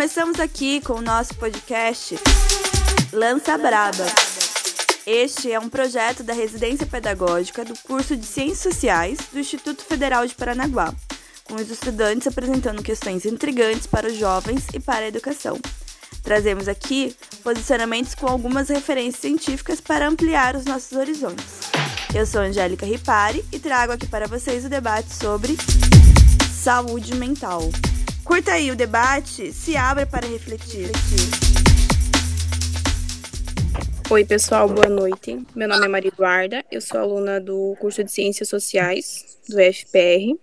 Começamos aqui com o nosso podcast Lança Braba. Este é um projeto da residência pedagógica do curso de Ciências Sociais do Instituto Federal de Paranaguá, com os estudantes apresentando questões intrigantes para os jovens e para a educação. Trazemos aqui posicionamentos com algumas referências científicas para ampliar os nossos horizontes. Eu sou Angélica Ripari e trago aqui para vocês o debate sobre saúde mental. Curta aí o debate, se abra para refletir. Oi, pessoal, boa noite. Meu nome é Maria Eduarda, eu sou aluna do curso de Ciências Sociais do FPR.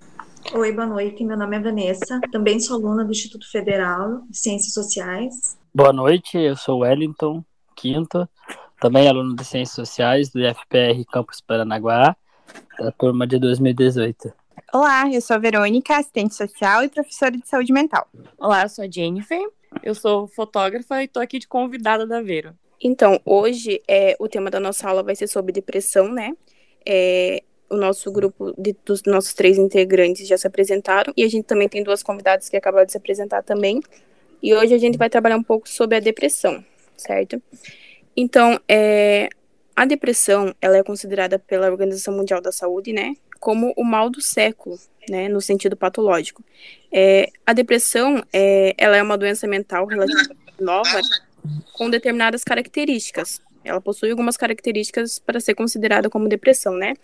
Oi, boa noite. Meu nome é Vanessa, também sou aluna do Instituto Federal de Ciências Sociais. Boa noite, eu sou Wellington Quinto, também aluno de Ciências Sociais do IFPR Campus Paranaguá, da turma de 2018. Olá, eu sou a Verônica, assistente social e professora de saúde mental. Olá, eu sou a Jennifer, eu sou fotógrafa e estou aqui de convidada da Vero. Então, hoje é, o tema da nossa aula vai ser sobre depressão, né? É, o nosso grupo de, dos nossos três integrantes já se apresentaram e a gente também tem duas convidadas que acabaram de se apresentar também. E hoje a gente vai trabalhar um pouco sobre a depressão, certo? Então, é, a depressão, ela é considerada pela Organização Mundial da Saúde, né, como o mal do século, né, no sentido patológico. É, a depressão, é, ela é uma doença mental relativamente nova, com determinadas características. Ela possui algumas características para ser considerada como depressão, né?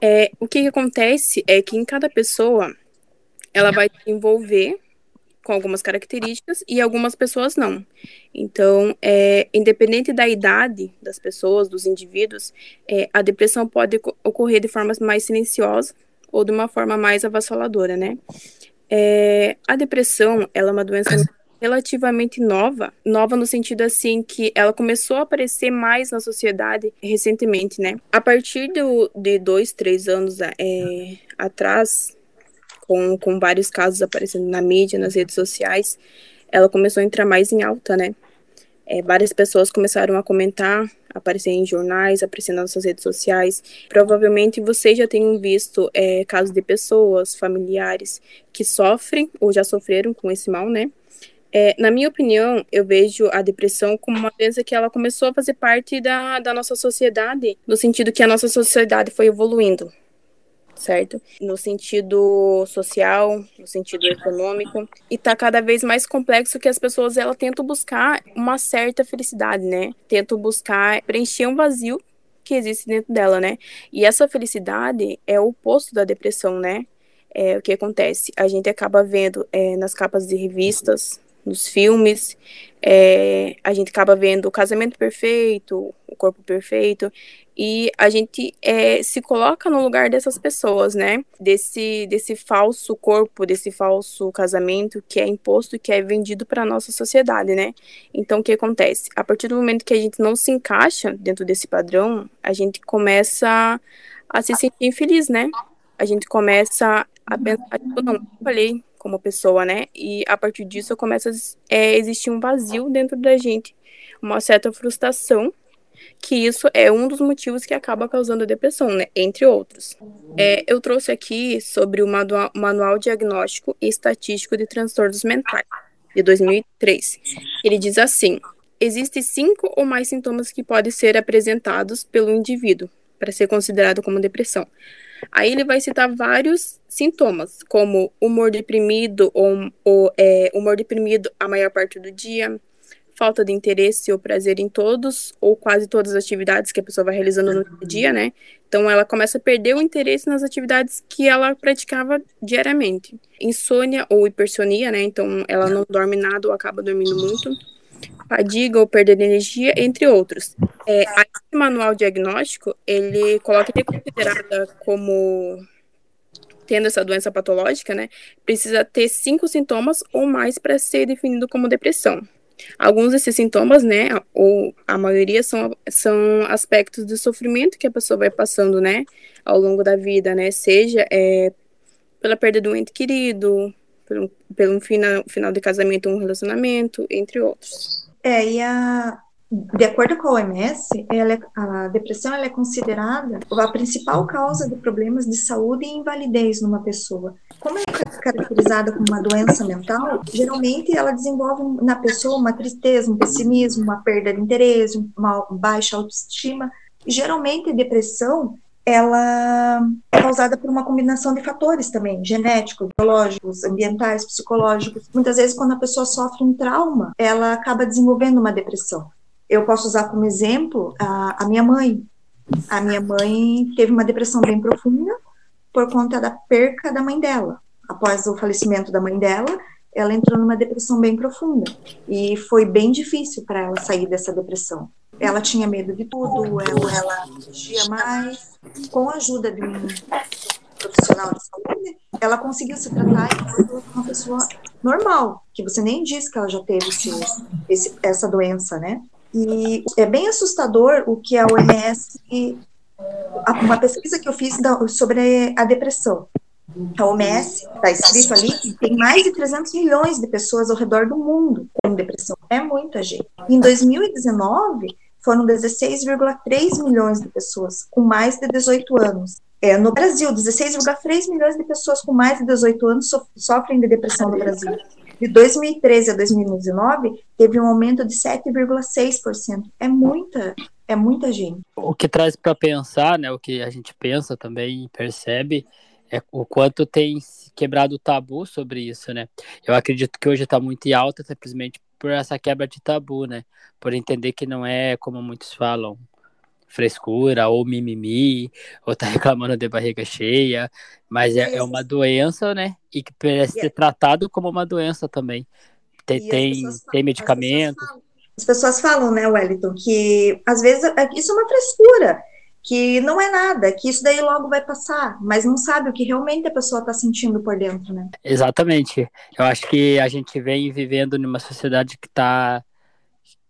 É, o que, que acontece é que em cada pessoa ela vai se envolver com algumas características e algumas pessoas não. Então, é, independente da idade das pessoas, dos indivíduos, é, a depressão pode ocorrer de forma mais silenciosa ou de uma forma mais avassaladora, né? É, a depressão, ela é uma doença relativamente nova, nova no sentido assim que ela começou a aparecer mais na sociedade recentemente, né? A partir do, de dois, três anos é, atrás, com, com vários casos aparecendo na mídia, nas redes sociais, ela começou a entrar mais em alta, né? É, várias pessoas começaram a comentar, aparecer em jornais, aparecendo nas suas redes sociais. Provavelmente vocês já tenham visto é, casos de pessoas, familiares, que sofrem ou já sofreram com esse mal, né? É, na minha opinião, eu vejo a depressão como uma doença que ela começou a fazer parte da, da nossa sociedade, no sentido que a nossa sociedade foi evoluindo certo? No sentido social, no sentido econômico, e tá cada vez mais complexo que as pessoas ela tentam buscar uma certa felicidade, né? Tentam buscar preencher um vazio que existe dentro dela, né? E essa felicidade é o oposto da depressão, né? É o que acontece. A gente acaba vendo é, nas capas de revistas, nos filmes, é, a gente acaba vendo o casamento perfeito, o corpo perfeito, e a gente é, se coloca no lugar dessas pessoas, né? Desse, desse falso corpo, desse falso casamento que é imposto que é vendido para nossa sociedade, né? Então, o que acontece? A partir do momento que a gente não se encaixa dentro desse padrão, a gente começa a se sentir infeliz, né? A gente começa a pensar, tipo, não, eu falei como pessoa, né? E a partir disso começa a é, existir um vazio dentro da gente, uma certa frustração que isso é um dos motivos que acaba causando depressão, né? Entre outros. É, eu trouxe aqui sobre o manual, manual Diagnóstico e Estatístico de Transtornos Mentais, de 2003. Ele diz assim: existem cinco ou mais sintomas que podem ser apresentados pelo indivíduo para ser considerado como depressão. Aí ele vai citar vários sintomas, como humor deprimido ou, ou é, humor deprimido a maior parte do dia, falta de interesse ou prazer em todos ou quase todas as atividades que a pessoa vai realizando no dia, né? Então ela começa a perder o interesse nas atividades que ela praticava diariamente. Insônia ou hipersonia, né? Então ela não dorme nada ou acaba dormindo muito. Fadiga ou perda de energia, entre outros. É, esse manual diagnóstico, ele coloca que considerada como tendo essa doença patológica, né, precisa ter cinco sintomas ou mais para ser definido como depressão. Alguns desses sintomas, né, ou a maioria são, são aspectos do sofrimento que a pessoa vai passando, né, ao longo da vida, né, seja é, pela perda do ente querido, pelo, pelo final, final de casamento um relacionamento, entre outros. É, e a, de acordo com a OMS, é, a depressão é considerada a principal causa de problemas de saúde e invalidez numa pessoa. Como é caracterizada como uma doença mental, geralmente ela desenvolve na pessoa uma tristeza, um pessimismo, uma perda de interesse, uma baixa autoestima. Geralmente a depressão ela é causada por uma combinação de fatores também, genéticos, biológicos, ambientais, psicológicos. Muitas vezes, quando a pessoa sofre um trauma, ela acaba desenvolvendo uma depressão. Eu posso usar como exemplo a, a minha mãe. A minha mãe teve uma depressão bem profunda por conta da perca da mãe dela. Após o falecimento da mãe dela, ela entrou numa depressão bem profunda e foi bem difícil para ela sair dessa depressão. Ela tinha medo de tudo, ela, ela fugia mais. Com a ajuda de um profissional de saúde, ela conseguiu se tratar e foi uma pessoa normal, que você nem diz que ela já teve esse, esse, essa doença, né? E é bem assustador o que a OMS, uma pesquisa que eu fiz sobre a depressão. A OMS, está escrito ali, que tem mais de 300 milhões de pessoas ao redor do mundo com depressão. É muita gente. Em 2019, foram 16,3 milhões de pessoas com mais de 18 anos. É, no Brasil, 16,3 milhões de pessoas com mais de 18 anos so sofrem de depressão no Brasil. De 2013 a 2019, teve um aumento de 7,6%. É muita, é muita gente. O que traz para pensar, né, o que a gente pensa também e percebe, é o quanto tem quebrado o tabu sobre isso, né? Eu acredito que hoje está muito em alta simplesmente por essa quebra de tabu, né? Por entender que não é como muitos falam, frescura ou mimimi, ou tá reclamando de barriga cheia, mas é, é uma doença, né? E que parece ser tratado como uma doença também. Tem, tem, falam, tem medicamento. As pessoas, falam, as pessoas falam, né, Wellington, que às vezes é, isso é uma frescura que não é nada, que isso daí logo vai passar, mas não sabe o que realmente a pessoa está sentindo por dentro, né? Exatamente. Eu acho que a gente vem vivendo numa sociedade que está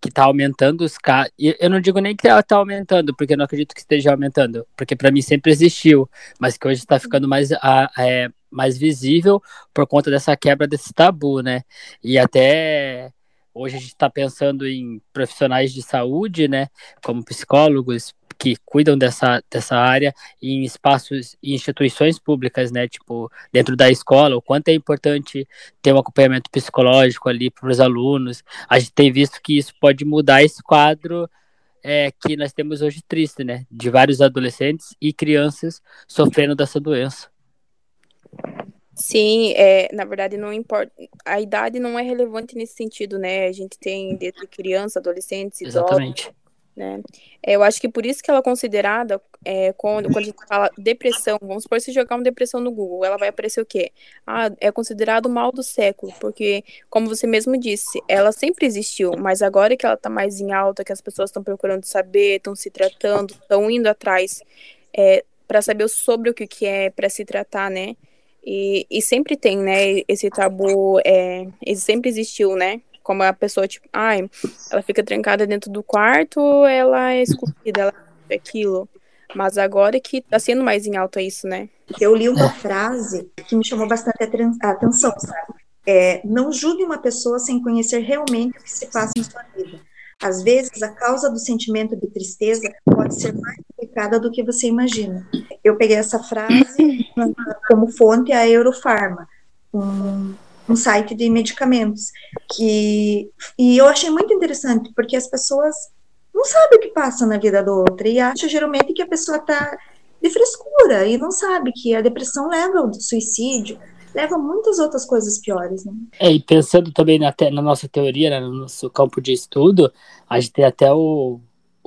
que tá aumentando os casos. Eu não digo nem que ela está aumentando, porque eu não acredito que esteja aumentando, porque para mim sempre existiu, mas que hoje está ficando mais, a, é, mais visível por conta dessa quebra desse tabu, né? E até hoje a gente está pensando em profissionais de saúde, né? Como psicólogos, que cuidam dessa, dessa área em espaços e instituições públicas, né? Tipo, dentro da escola, o quanto é importante ter um acompanhamento psicológico ali para os alunos. A gente tem visto que isso pode mudar esse quadro é, que nós temos hoje triste, né? De vários adolescentes e crianças sofrendo dessa doença. Sim, é, na verdade não importa, a idade não é relevante nesse sentido, né? A gente tem desde criança, adolescentes, idosos, Exatamente né? Eu acho que por isso que ela é considerada, é, quando, quando a gente fala depressão, vamos supor, se jogar uma depressão no Google, ela vai aparecer o quê? Ah, é considerado o mal do século, porque, como você mesmo disse, ela sempre existiu, mas agora que ela tá mais em alta, que as pessoas estão procurando saber, estão se tratando, estão indo atrás é, para saber sobre o que, que é, para se tratar, né? E, e sempre tem, né, esse tabu, é, sempre existiu, né? Como a pessoa, tipo, ai, ela fica trancada dentro do quarto, ela é excluída, ela é aquilo. Mas agora que tá sendo mais em alta isso, né? Eu li uma frase que me chamou bastante a atenção, sabe? É, não julgue uma pessoa sem conhecer realmente o que se passa em sua vida. Às vezes, a causa do sentimento de tristeza pode ser mais complicada do que você imagina. Eu peguei essa frase como fonte a Eurofarma, um um site de medicamentos que e eu achei muito interessante porque as pessoas não sabem o que passa na vida do outro e acham geralmente que a pessoa está de frescura e não sabe que a depressão leva ao suicídio, leva muitas outras coisas piores, né? É, e pensando também na, na nossa teoria, né, no nosso campo de estudo, a gente tem até o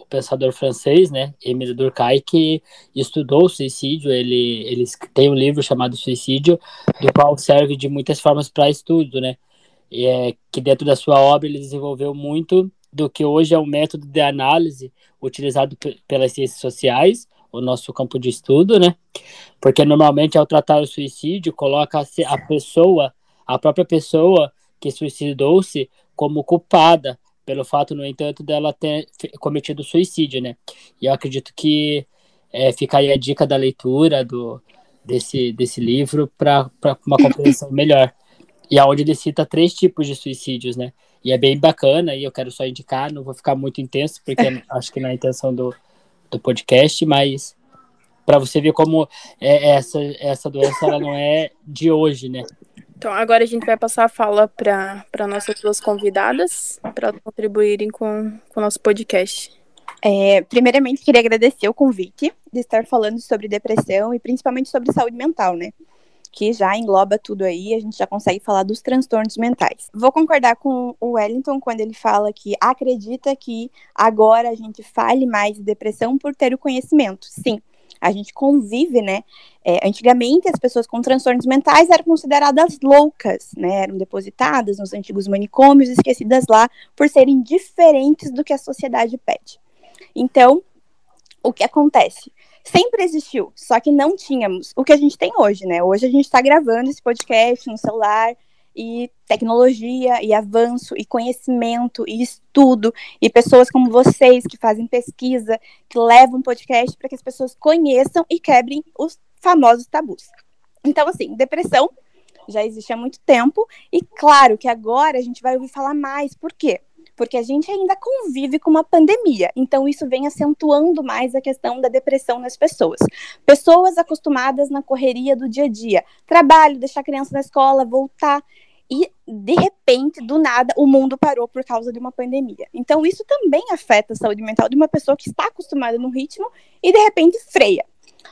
pensador francês, né, Émile Durkheim, que estudou o suicídio. Ele, ele tem um livro chamado Suicídio, do qual serve de muitas formas para estudo, né? E é que dentro da sua obra ele desenvolveu muito do que hoje é um método de análise utilizado pelas ciências sociais, o nosso campo de estudo, né? Porque normalmente ao tratar o suicídio coloca a pessoa, a própria pessoa que suicidou-se como culpada pelo fato, no entanto, dela ter cometido suicídio, né? E eu acredito que é, fica aí a dica da leitura do, desse, desse livro para uma compreensão melhor. E aonde ele cita três tipos de suicídios, né? E é bem bacana, e eu quero só indicar, não vou ficar muito intenso, porque acho que não é a intenção do, do podcast, mas para você ver como é, essa, essa doença ela não é de hoje, né? Então, agora a gente vai passar a fala para nossas duas convidadas, para contribuírem com, o nosso podcast. É, primeiramente, queria agradecer o convite de estar falando sobre depressão e principalmente sobre saúde mental, né? Que já engloba tudo aí, a gente já consegue falar dos transtornos mentais. Vou concordar com o Wellington quando ele fala que acredita que agora a gente fale mais de depressão por ter o conhecimento. Sim, a gente convive, né? É, antigamente, as pessoas com transtornos mentais eram consideradas loucas, né? Eram depositadas nos antigos manicômios, esquecidas lá por serem diferentes do que a sociedade pede. Então, o que acontece? Sempre existiu, só que não tínhamos o que a gente tem hoje, né? Hoje a gente está gravando esse podcast no celular, e tecnologia e avanço e conhecimento e estudo e pessoas como vocês que fazem pesquisa, que levam podcast para que as pessoas conheçam e quebrem os famosos tabus. Então, assim, depressão já existe há muito tempo e claro que agora a gente vai ouvir falar mais. Por quê? Porque a gente ainda convive com uma pandemia, então isso vem acentuando mais a questão da depressão nas pessoas. Pessoas acostumadas na correria do dia a dia, trabalho, deixar a criança na escola, voltar, e de repente, do nada, o mundo parou por causa de uma pandemia. Então, isso também afeta a saúde mental de uma pessoa que está acostumada no ritmo e de repente freia.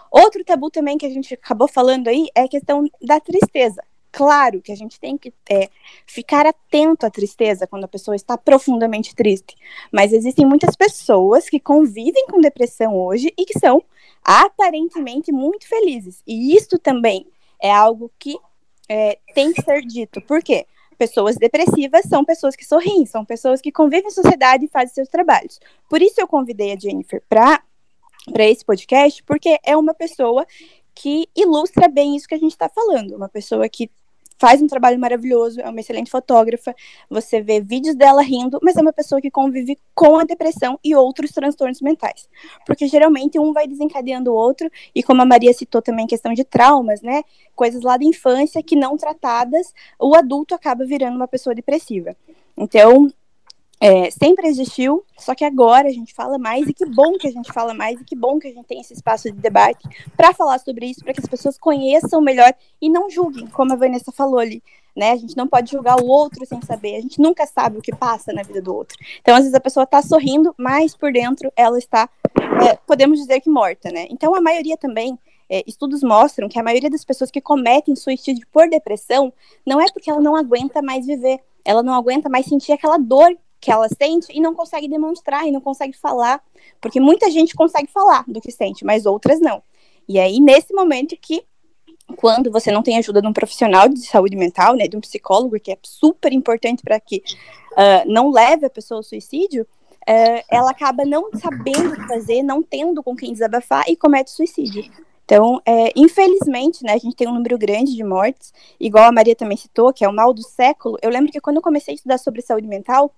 Outro tabu também que a gente acabou falando aí é a questão da tristeza. Claro que a gente tem que é, ficar atento à tristeza quando a pessoa está profundamente triste, mas existem muitas pessoas que convivem com depressão hoje e que são aparentemente muito felizes. E isso também é algo que é, tem que ser dito. Por quê? Pessoas depressivas são pessoas que sorriem, são pessoas que convivem em sociedade e fazem seus trabalhos. Por isso eu convidei a Jennifer para esse podcast, porque é uma pessoa que ilustra bem isso que a gente está falando. Uma pessoa que faz um trabalho maravilhoso, é uma excelente fotógrafa. Você vê vídeos dela rindo, mas é uma pessoa que convive com a depressão e outros transtornos mentais. Porque geralmente um vai desencadeando o outro, e como a Maria citou também, questão de traumas, né? Coisas lá da infância que não tratadas, o adulto acaba virando uma pessoa depressiva. Então, é, sempre existiu, só que agora a gente fala mais, e que bom que a gente fala mais, e que bom que a gente tem esse espaço de debate para falar sobre isso, para que as pessoas conheçam melhor e não julguem, como a Vanessa falou ali. Né? A gente não pode julgar o outro sem saber, a gente nunca sabe o que passa na vida do outro. Então, às vezes, a pessoa está sorrindo, mas por dentro ela está, é, podemos dizer que morta, né? Então, a maioria também é, estudos mostram que a maioria das pessoas que cometem suicídio por depressão não é porque ela não aguenta mais viver, ela não aguenta mais sentir aquela dor que ela sente e não consegue demonstrar e não consegue falar, porque muita gente consegue falar do que sente, mas outras não. E aí nesse momento que quando você não tem ajuda de um profissional de saúde mental, né, de um psicólogo, que é super importante para que uh, não leve a pessoa ao suicídio, uh, ela acaba não sabendo o que fazer, não tendo com quem desabafar e comete suicídio. Então, é, infelizmente, né, a gente tem um número grande de mortes, igual a Maria também citou, que é o mal do século. Eu lembro que quando eu comecei a estudar sobre saúde mental,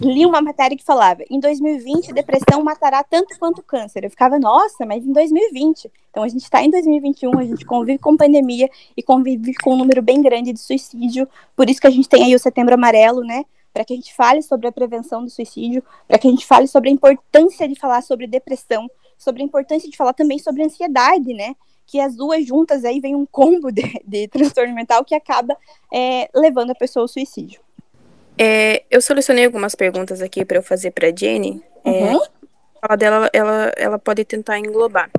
li uma matéria que falava: em 2020, depressão matará tanto quanto câncer. Eu ficava, nossa, mas em 2020. Então, a gente está em 2021, a gente convive com pandemia e convive com um número bem grande de suicídio. Por isso que a gente tem aí o Setembro Amarelo, né? Para que a gente fale sobre a prevenção do suicídio, para que a gente fale sobre a importância de falar sobre depressão, sobre a importância de falar também sobre ansiedade, né? Que as duas juntas aí vem um combo de, de transtorno mental que acaba é, levando a pessoa ao suicídio. É, eu selecionei algumas perguntas aqui para eu fazer para Jenny. É, uhum. É, a dela, ela, ela pode tentar englobar.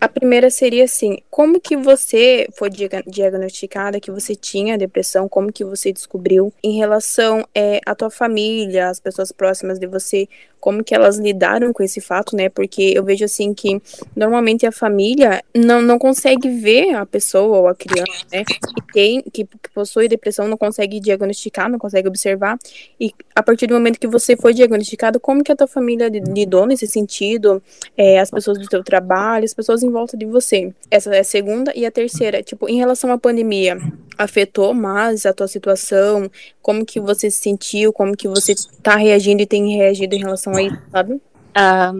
A primeira seria assim, como que você foi diagnosticada que você tinha depressão, como que você descobriu em relação é, à tua família, as pessoas próximas de você, como que elas lidaram com esse fato, né? Porque eu vejo assim que normalmente a família não, não consegue ver a pessoa ou a criança, né? Que tem, que, que possui depressão não consegue diagnosticar, não consegue observar. E a partir do momento que você foi diagnosticado, como que a tua família lidou nesse sentido? É, as pessoas do teu trabalho, as pessoas em volta de você. Essa é a segunda. E a terceira, tipo, em relação à pandemia, afetou mais a tua situação? Como que você se sentiu? Como que você tá reagindo e tem reagido em relação a isso, sabe? Ah,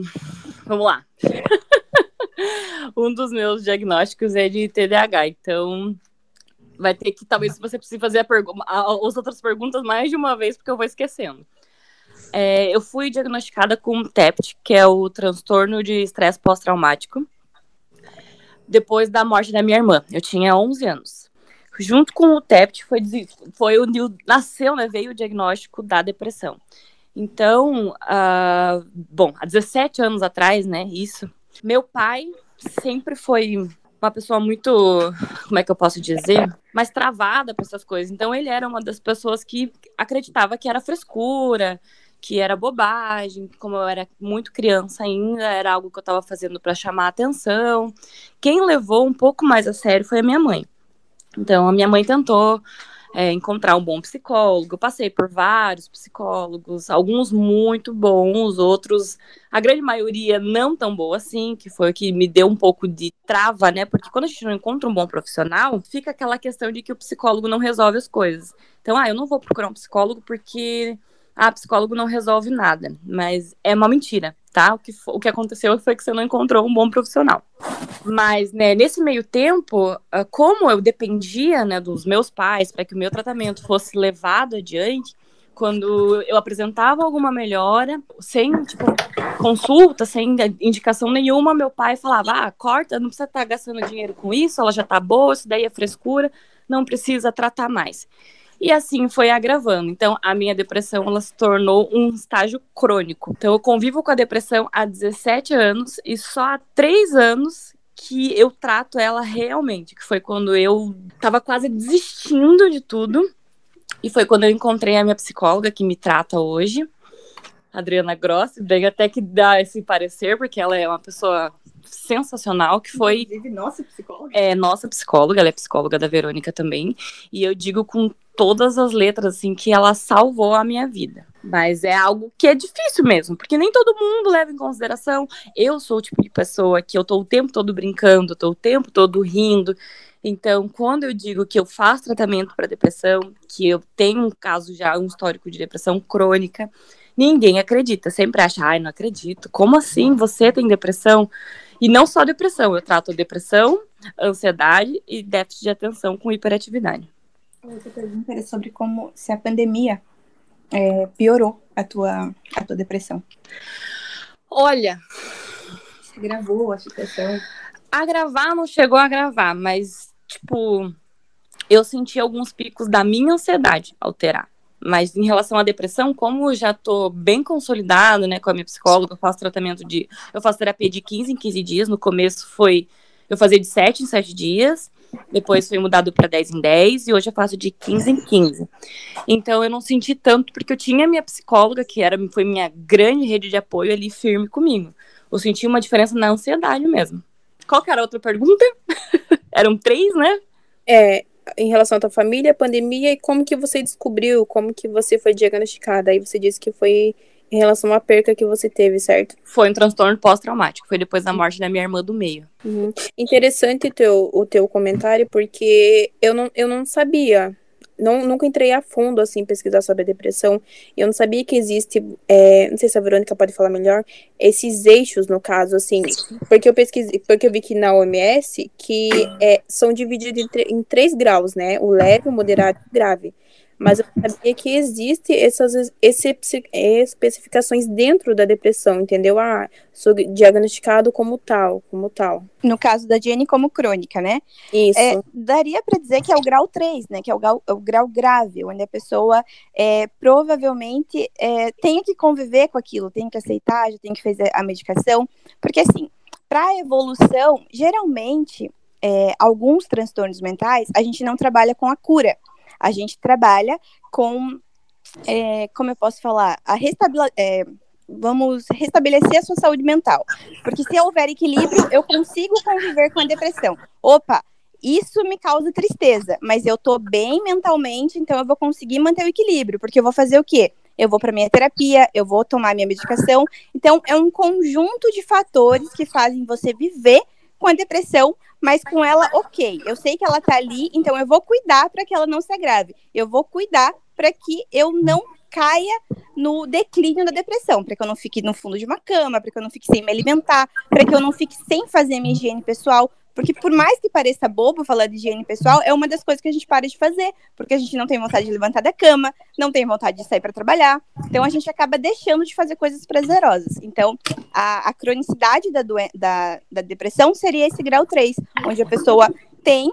vamos lá. um dos meus diagnósticos é de TDAH, então vai ter que talvez você precise fazer as outras perguntas mais de uma vez porque eu vou esquecendo. É, eu fui diagnosticada com TEPT, que é o transtorno de estresse pós-traumático, depois da morte da minha irmã. Eu tinha 11 anos. junto com o TEPT, foi, foi onde nasceu, né, veio o diagnóstico da depressão. Então, uh, bom, há 17 anos atrás, né, isso, meu pai sempre foi uma pessoa muito, como é que eu posso dizer, mais travada para essas coisas. Então ele era uma das pessoas que acreditava que era frescura, que era bobagem, como eu era muito criança ainda, era algo que eu estava fazendo para chamar atenção. Quem levou um pouco mais a sério foi a minha mãe. Então a minha mãe tentou é, encontrar um bom psicólogo. Eu passei por vários psicólogos, alguns muito bons, outros, a grande maioria não tão boa assim, que foi o que me deu um pouco de trava, né? Porque quando a gente não encontra um bom profissional, fica aquela questão de que o psicólogo não resolve as coisas. Então, ah, eu não vou procurar um psicólogo porque ah, psicólogo não resolve nada. Mas é uma mentira, tá? O que, o que aconteceu foi que você não encontrou um bom profissional. Mas, né, nesse meio tempo, ah, como eu dependia, né, dos meus pais para que o meu tratamento fosse levado adiante, quando eu apresentava alguma melhora, sem, tipo, consulta, sem indicação nenhuma, meu pai falava, ah, corta, não precisa estar tá gastando dinheiro com isso, ela já tá boa, isso daí é frescura, não precisa tratar mais. E assim foi agravando. Então, a minha depressão ela se tornou um estágio crônico. Então, eu convivo com a depressão há 17 anos e só há 3 anos que eu trato ela realmente, que foi quando eu tava quase desistindo de tudo. E foi quando eu encontrei a minha psicóloga que me trata hoje, Adriana Grossi, bem até que dá esse parecer, porque ela é uma pessoa sensacional, que foi. Inclusive, nossa psicóloga. É, nossa psicóloga, ela é psicóloga da Verônica também. E eu digo com todas as letras, assim, que ela salvou a minha vida. Mas é algo que é difícil mesmo, porque nem todo mundo leva em consideração. Eu sou o tipo de pessoa que eu tô o tempo todo brincando, tô o tempo todo rindo. Então, quando eu digo que eu faço tratamento para depressão, que eu tenho um caso já, um histórico de depressão crônica, ninguém acredita. Sempre acha, ai, não acredito. Como assim você tem depressão? E não só depressão, eu trato depressão, ansiedade e déficit de atenção com hiperatividade. Outra pergunta era sobre como se a pandemia é, piorou a tua, a tua depressão. Olha. Você gravou a situação? Agravar não chegou a agravar, mas, tipo, eu senti alguns picos da minha ansiedade alterar. Mas em relação à depressão, como eu já tô bem consolidado, né, com a minha psicóloga, eu faço tratamento de. Eu faço terapia de 15 em 15 dias. No começo foi. Eu fazia de 7 em 7 dias. Depois foi mudado para 10 em 10 e hoje eu faço de 15 em 15. Então eu não senti tanto porque eu tinha minha psicóloga, que era foi minha grande rede de apoio ali firme comigo. Eu senti uma diferença na ansiedade mesmo. Qual que era a outra pergunta? Eram três, né? É, em relação à tua família, pandemia e como que você descobriu, como que você foi diagnosticada. Aí você disse que foi em relação à perca que você teve, certo? Foi um transtorno pós-traumático, foi depois da morte da minha irmã do meio. Uhum. Interessante teu, o teu comentário, porque eu não, eu não sabia não, nunca entrei a fundo, assim, pesquisar sobre a depressão. Eu não sabia que existe, é, não sei se a Verônica pode falar melhor, esses eixos, no caso, assim, porque eu pesquisei, porque eu vi que na OMS, que é, são divididos em, em três graus, né? O leve, o moderado e o grave mas eu sabia que existe essas especificações dentro da depressão, entendeu? Ah, sou diagnosticado como tal, como tal. No caso da Jenny, como crônica, né? Isso. É, daria para dizer que é o grau 3, né? Que é o grau, é o grau grave, onde a pessoa é, provavelmente é, tem que conviver com aquilo, tem que aceitar, já tem que fazer a medicação, porque assim, para evolução, geralmente, é, alguns transtornos mentais, a gente não trabalha com a cura a gente trabalha com, é, como eu posso falar, a restabele é, vamos restabelecer a sua saúde mental. Porque se houver equilíbrio, eu consigo conviver com a depressão. Opa, isso me causa tristeza, mas eu tô bem mentalmente, então eu vou conseguir manter o equilíbrio, porque eu vou fazer o quê? Eu vou para minha terapia, eu vou tomar minha medicação. Então é um conjunto de fatores que fazem você viver com a depressão, mas com ela, ok. Eu sei que ela tá ali, então eu vou cuidar para que ela não se agrave. Eu vou cuidar para que eu não caia no declínio da depressão, para que eu não fique no fundo de uma cama, para que eu não fique sem me alimentar, para que eu não fique sem fazer minha higiene pessoal, porque por mais que pareça bobo falar de higiene pessoal, é uma das coisas que a gente para de fazer, porque a gente não tem vontade de levantar da cama, não tem vontade de sair para trabalhar, então a gente acaba deixando de fazer coisas prazerosas. Então, a, a cronicidade da, da, da depressão seria esse grau 3, onde a pessoa tem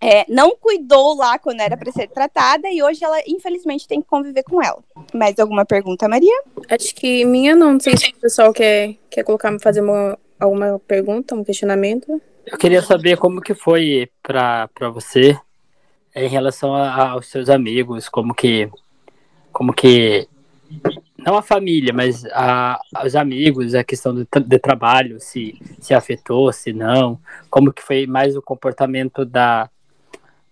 é, não cuidou lá quando era para ser tratada e hoje ela, infelizmente, tem que conviver com ela. Mais alguma pergunta, Maria? Acho que minha não. Não sei se o pessoal quer, quer colocar, fazer uma, alguma pergunta, um questionamento. Eu queria saber como que foi para você em relação a, aos seus amigos, como que como que não a família, mas a, os amigos, a questão do, de trabalho, se, se afetou, se não, como que foi mais o comportamento da,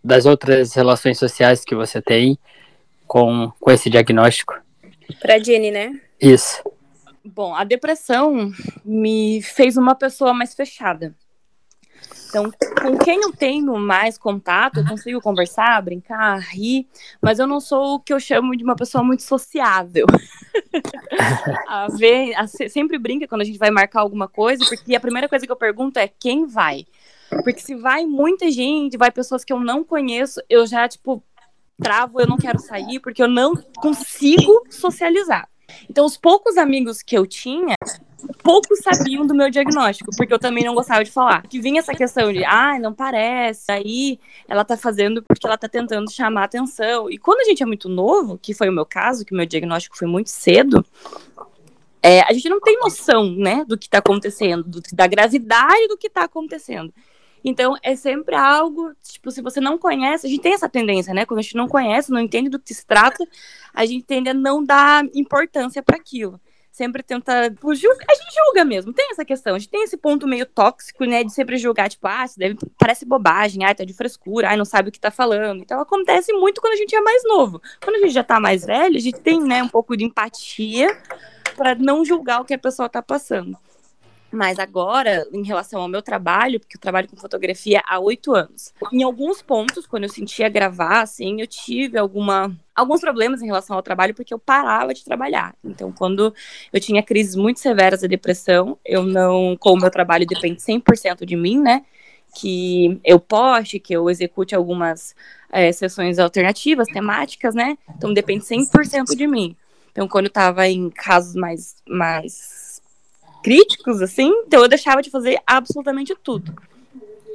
das outras relações sociais que você tem com, com esse diagnóstico? Para Jenny, né? Isso. Bom, a depressão me fez uma pessoa mais fechada. Então, com quem eu tenho mais contato, eu consigo conversar, brincar, rir, mas eu não sou o que eu chamo de uma pessoa muito sociável. a ver, a, sempre brinca quando a gente vai marcar alguma coisa, porque a primeira coisa que eu pergunto é quem vai. Porque se vai muita gente, vai pessoas que eu não conheço, eu já, tipo, travo, eu não quero sair, porque eu não consigo socializar. Então, os poucos amigos que eu tinha, poucos sabiam do meu diagnóstico, porque eu também não gostava de falar. Que vinha essa questão de, ah, não parece, aí ela tá fazendo porque ela tá tentando chamar atenção. E quando a gente é muito novo, que foi o meu caso, que o meu diagnóstico foi muito cedo, é, a gente não tem noção, né, do que tá acontecendo, do, da gravidade do que tá acontecendo. Então, é sempre algo, tipo, se você não conhece, a gente tem essa tendência, né? Quando a gente não conhece, não entende do que se trata, a gente tende a não dar importância para aquilo sempre tenta. Tipo, julga, a gente julga mesmo, tem essa questão. A gente tem esse ponto meio tóxico, né? De sempre julgar, tipo, ah, deve, parece bobagem, ah, tá de frescura, ah, não sabe o que tá falando. Então acontece muito quando a gente é mais novo. Quando a gente já tá mais velho, a gente tem, né, um pouco de empatia para não julgar o que a pessoa tá passando. Mas agora, em relação ao meu trabalho, porque eu trabalho com fotografia há oito anos, em alguns pontos, quando eu sentia gravar, assim, eu tive alguma, alguns problemas em relação ao trabalho, porque eu parava de trabalhar. Então, quando eu tinha crises muito severas de depressão, eu não, como o meu trabalho depende 100% de mim, né? Que eu poste, que eu execute algumas é, sessões alternativas, temáticas, né? Então, depende 100% de mim. Então, quando eu tava em casos mais, mais críticos, assim, então eu deixava de fazer absolutamente tudo.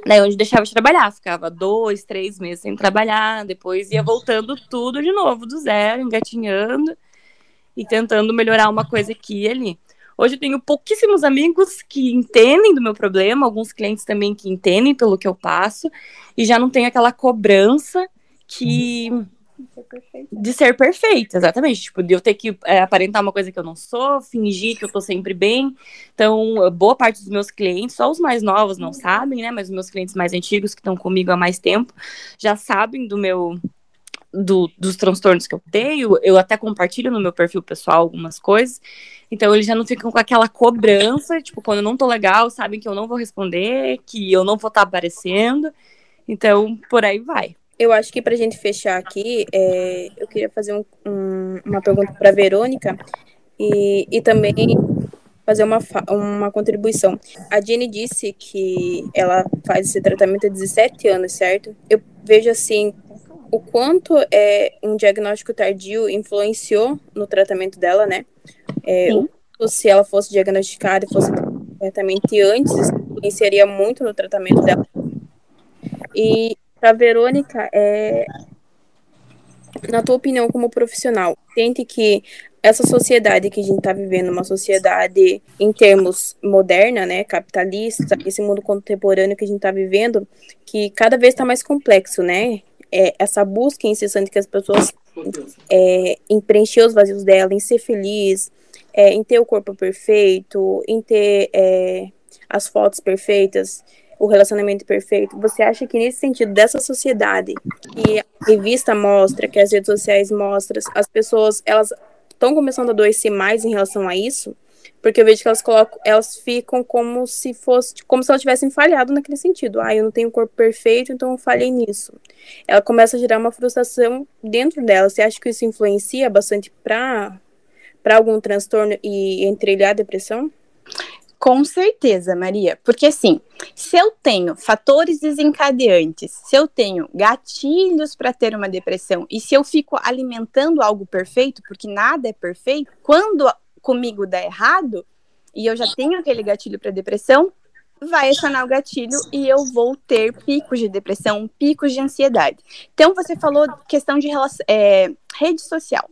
Daí onde deixava de trabalhar, ficava dois, três meses sem trabalhar, depois ia voltando tudo de novo, do zero, engatinhando e tentando melhorar uma coisa aqui e ali. Hoje eu tenho pouquíssimos amigos que entendem do meu problema, alguns clientes também que entendem pelo que eu passo, e já não tenho aquela cobrança que de ser perfeita, exatamente. Tipo, de eu ter que é, aparentar uma coisa que eu não sou, fingir que eu tô sempre bem. Então, boa parte dos meus clientes, só os mais novos não sabem, né? Mas os meus clientes mais antigos, que estão comigo há mais tempo, já sabem do meu. Do, dos transtornos que eu tenho, eu até compartilho no meu perfil pessoal algumas coisas, então eles já não ficam com aquela cobrança, tipo, quando eu não tô legal, sabem que eu não vou responder, que eu não vou estar tá aparecendo, então por aí vai. Eu acho que para a gente fechar aqui, é, eu queria fazer um, um, uma pergunta para Verônica e, e também fazer uma, uma contribuição. A Jenny disse que ela faz esse tratamento há 17 anos, certo? Eu vejo assim o quanto é um diagnóstico tardio influenciou no tratamento dela, né? É, se ela fosse diagnosticada e fosse completamente antes, influenciaria muito no tratamento dela. E para Verônica, é, na tua opinião como profissional, sente que essa sociedade que a gente está vivendo, uma sociedade em termos moderna, né, capitalista, esse mundo contemporâneo que a gente está vivendo, que cada vez está mais complexo, né? É, essa busca incessante que as pessoas é, em preencher os vazios dela, em ser feliz, é, em ter o corpo perfeito, em ter é, as fotos perfeitas o relacionamento perfeito, você acha que nesse sentido dessa sociedade que a revista mostra, que as redes sociais mostram, as pessoas elas estão começando a adoecer mais em relação a isso? Porque eu vejo que elas colocam, elas ficam como se fosse, como se elas tivessem falhado naquele sentido. Ah, eu não tenho corpo perfeito, então eu falhei nisso. Ela começa a gerar uma frustração dentro dela. Você acha que isso influencia bastante para para algum transtorno e entre ele a depressão? Com certeza, Maria. Porque assim, se eu tenho fatores desencadeantes, se eu tenho gatilhos para ter uma depressão e se eu fico alimentando algo perfeito, porque nada é perfeito, quando comigo dá errado e eu já tenho aquele gatilho para depressão, vai acionar o gatilho e eu vou ter picos de depressão, picos de ansiedade. Então, você falou questão de é, rede social.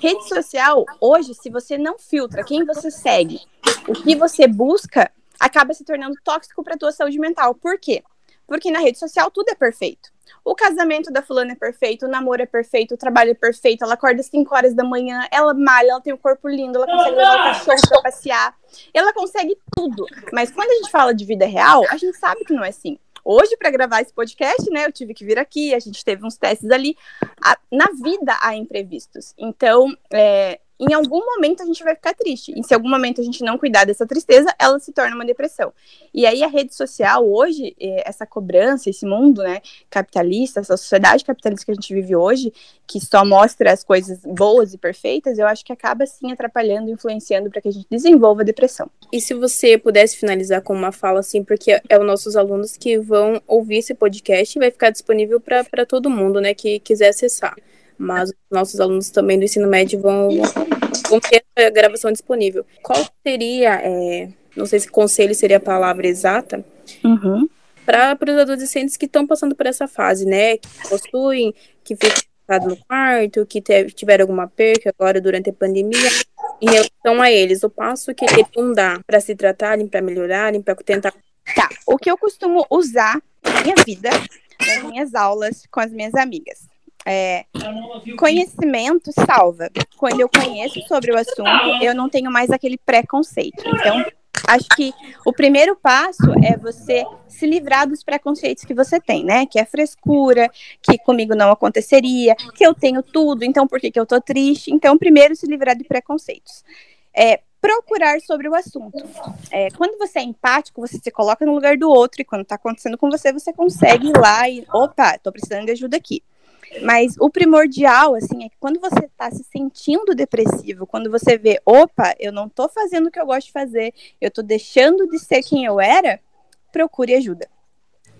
Rede social, hoje, se você não filtra quem você segue, o que você busca, acaba se tornando tóxico para a tua saúde mental. Por quê? Porque na rede social tudo é perfeito. O casamento da fulana é perfeito, o namoro é perfeito, o trabalho é perfeito, ela acorda às 5 horas da manhã, ela malha, ela tem um corpo lindo, ela consegue levar o cachorro pra passear, ela consegue tudo. Mas quando a gente fala de vida real, a gente sabe que não é assim. Hoje, para gravar esse podcast, né, eu tive que vir aqui, a gente teve uns testes ali. na vida há imprevistos. Então, é, em algum momento a gente vai ficar triste. E se algum momento a gente não cuidar dessa tristeza, ela se torna uma depressão. E aí a rede social hoje, é, essa cobrança, esse mundo, né, capitalista, essa sociedade capitalista que a gente vive hoje, que só mostra as coisas boas e perfeitas, eu acho que acaba sim atrapalhando, influenciando para que a gente desenvolva a depressão. E se você pudesse finalizar com uma fala assim, porque é os nossos alunos que vão ouvir esse podcast e vai ficar disponível para todo mundo, né, que quiser acessar mas os nossos alunos também do ensino médio vão, vão ter a gravação disponível. Qual seria, é, não sei se conselho seria a palavra exata, uhum. para os adolescentes que estão passando por essa fase, né? Que possuem, que ficam no quarto, que tiveram alguma perca agora durante a pandemia. Em relação a eles, o passo que eles vão dar para se tratarem, para melhorarem, para tentar. Tá, o que eu costumo usar na minha vida, nas minhas aulas com as minhas amigas. É, conhecimento salva. Quando eu conheço sobre o assunto, eu não tenho mais aquele preconceito. Então, acho que o primeiro passo é você se livrar dos preconceitos que você tem, né? Que é frescura, que comigo não aconteceria, que eu tenho tudo, então por que, que eu tô triste? Então, primeiro, se livrar de preconceitos. É, procurar sobre o assunto. É, quando você é empático, você se coloca no lugar do outro, e quando tá acontecendo com você, você consegue ir lá e, opa, tô precisando de ajuda aqui. Mas o primordial, assim, é que quando você está se sentindo depressivo, quando você vê, opa, eu não estou fazendo o que eu gosto de fazer, eu estou deixando de ser quem eu era, procure ajuda.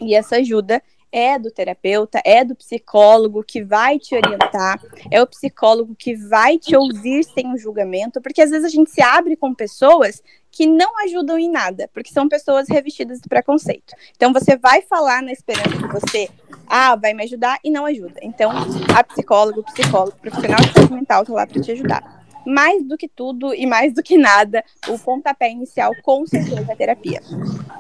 E essa ajuda é do terapeuta, é do psicólogo que vai te orientar, é o psicólogo que vai te ouvir sem um julgamento, porque às vezes a gente se abre com pessoas que não ajudam em nada, porque são pessoas revestidas de preconceito. Então você vai falar na esperança que você, ah, vai me ajudar e não ajuda. Então a psicóloga, o psicólogo, o profissional de saúde mental está lá para te ajudar. Mais do que tudo e mais do que nada, o pontapé inicial com certeza é a terapia.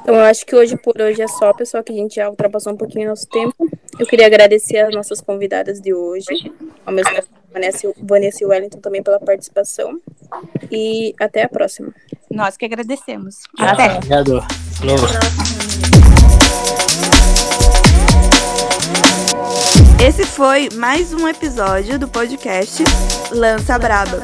Então eu acho que hoje por hoje é só, pessoal, que a gente já ultrapassou um pouquinho nosso tempo. Eu queria agradecer as nossas convidadas de hoje, ao mesmo tempo Vanessa, Vanessa e Wellington também pela participação. E até a próxima. Nós que agradecemos. Até. Obrigado. Esse foi mais um episódio do podcast Lança Braba.